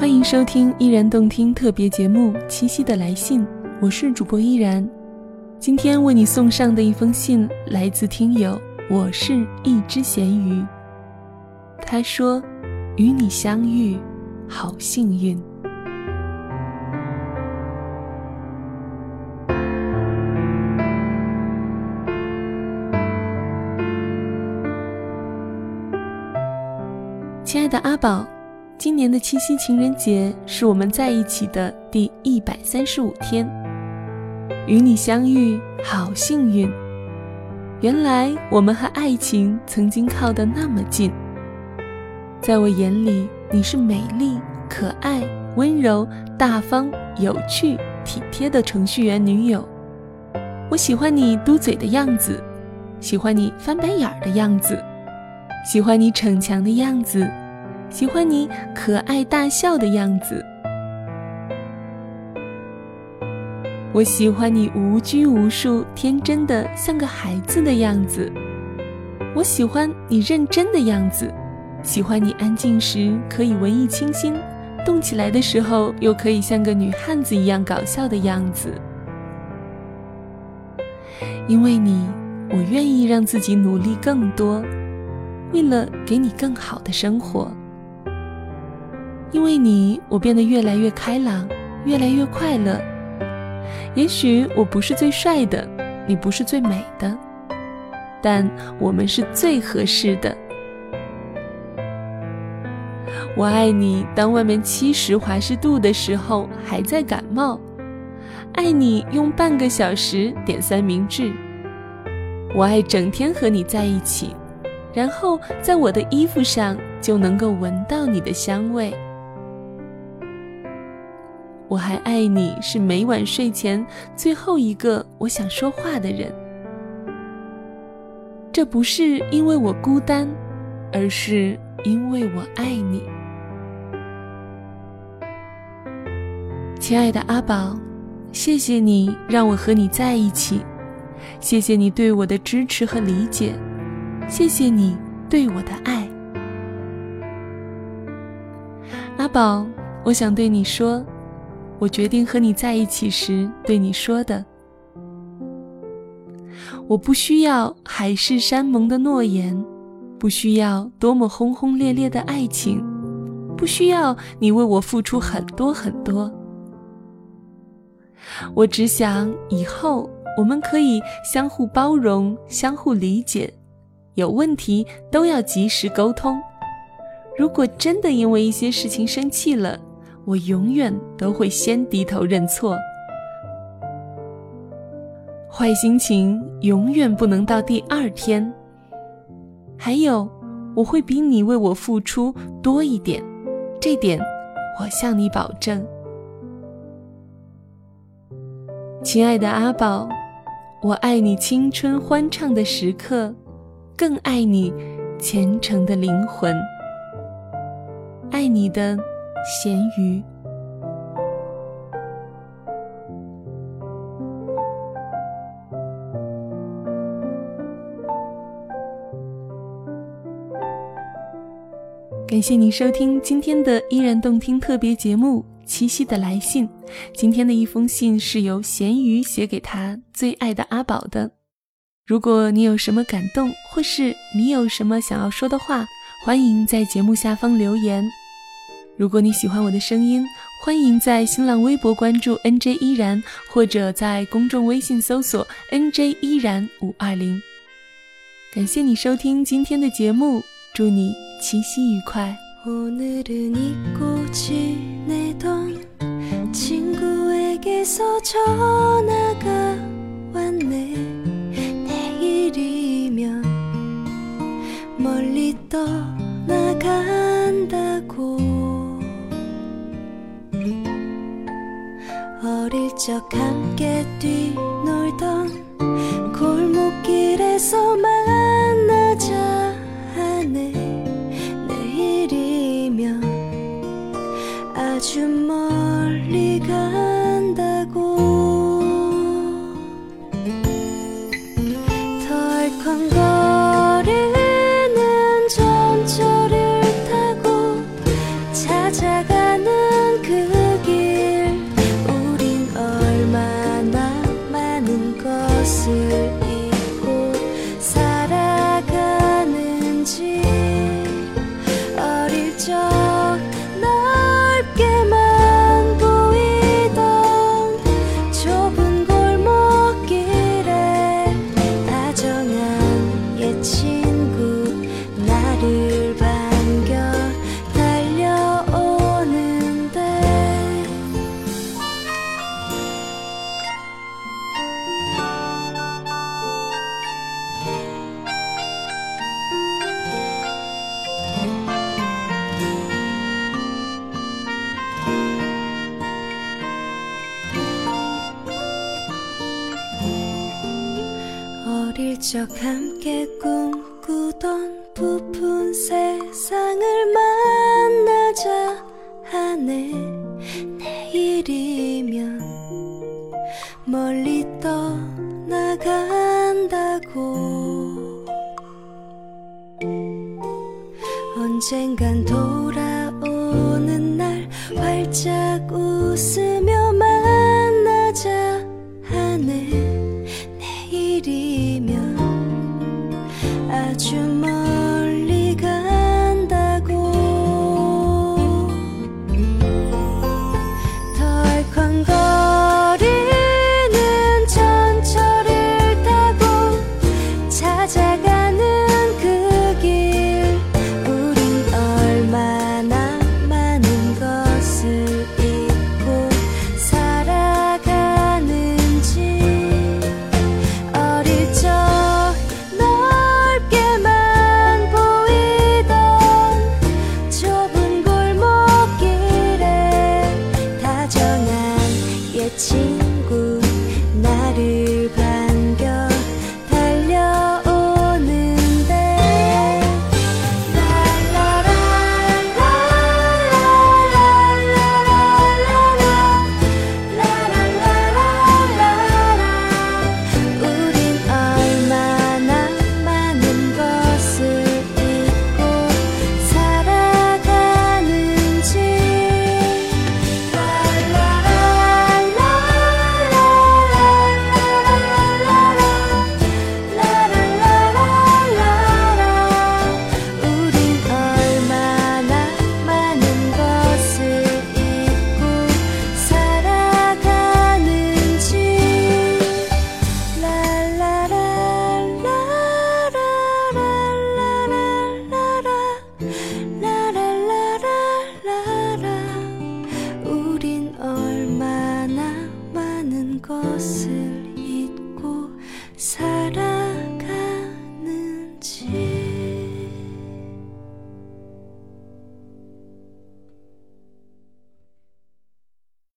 欢迎收听依然动听特别节目《七夕的来信》，我是主播依然。今天为你送上的一封信来自听友，我是一只咸鱼。他说：“与你相遇，好幸运。”亲爱的阿宝，年的七夕情人节是我们在一起的第一百三十五天，与你相遇好幸运。原来我们和爱情曾经靠得那么近。在我眼里，你是美丽、可爱、温柔、大方、有趣、体贴的程序员女友。我喜欢你嘟嘴的样子，喜欢你翻白眼儿的样子，喜欢你逞强的样子。喜欢你可爱大笑的样子，我喜欢你无拘无束、天真的像个孩子的样子，我喜欢你认真的样子，喜欢你安静时可以文艺清新，动起来的时候又可以像个女汉子一样搞笑的样子。因为你，我愿意让自己努力更多，为了给你更好的生活。因为你，我变得越来越开朗，越来越快乐。也许我不是最帅的，你不是最美的，但我们是最合适的。我爱你，当外面七十华氏度的时候还在感冒；爱你用半个小时点三明治；我爱整天和你在一起，然后在我的衣服上就能够闻到你的香味。我还爱你，是每晚睡前最后一个我想说话的人。这不是因为我孤单，而是因为我爱你。亲爱的阿宝，谢谢你让我和你在一起，谢谢你对我的支持和理解，谢谢你对我的爱。阿宝，我想对你说。我决定和你在一起时对你说的：我不需要海誓山盟的诺言，不需要多么轰轰烈烈的爱情，不需要你为我付出很多很多。我只想以后我们可以相互包容、相互理解，有问题都要及时沟通。如果真的因为一些事情生气了，我永远都会先低头认错，坏心情永远不能到第二天。还有，我会比你为我付出多一点，这点我向你保证。亲爱的阿宝，我爱你青春欢畅的时刻，更爱你虔诚的灵魂。爱你的。咸鱼，感谢您收听今天的依然动听特别节目《七夕的来信》。今天的一封信是由咸鱼写给他最爱的阿宝的。如果你有什么感动，或是你有什么想要说的话，欢迎在节目下方留言。如果你喜欢我的声音，欢迎在新浪微博关注 NJ 依然，或者在公众微信搜索 NJ 依然五二零。感谢你收听今天的节目，祝你七夕愉快。 적 함께 뛰놀던 골목길에서 만 적 함께 꿈꾸던 부푼 세상을 만나자 하네. 내일이면 멀리 떠나간다고. 언젠간 돌아오는 날 활짝 웃음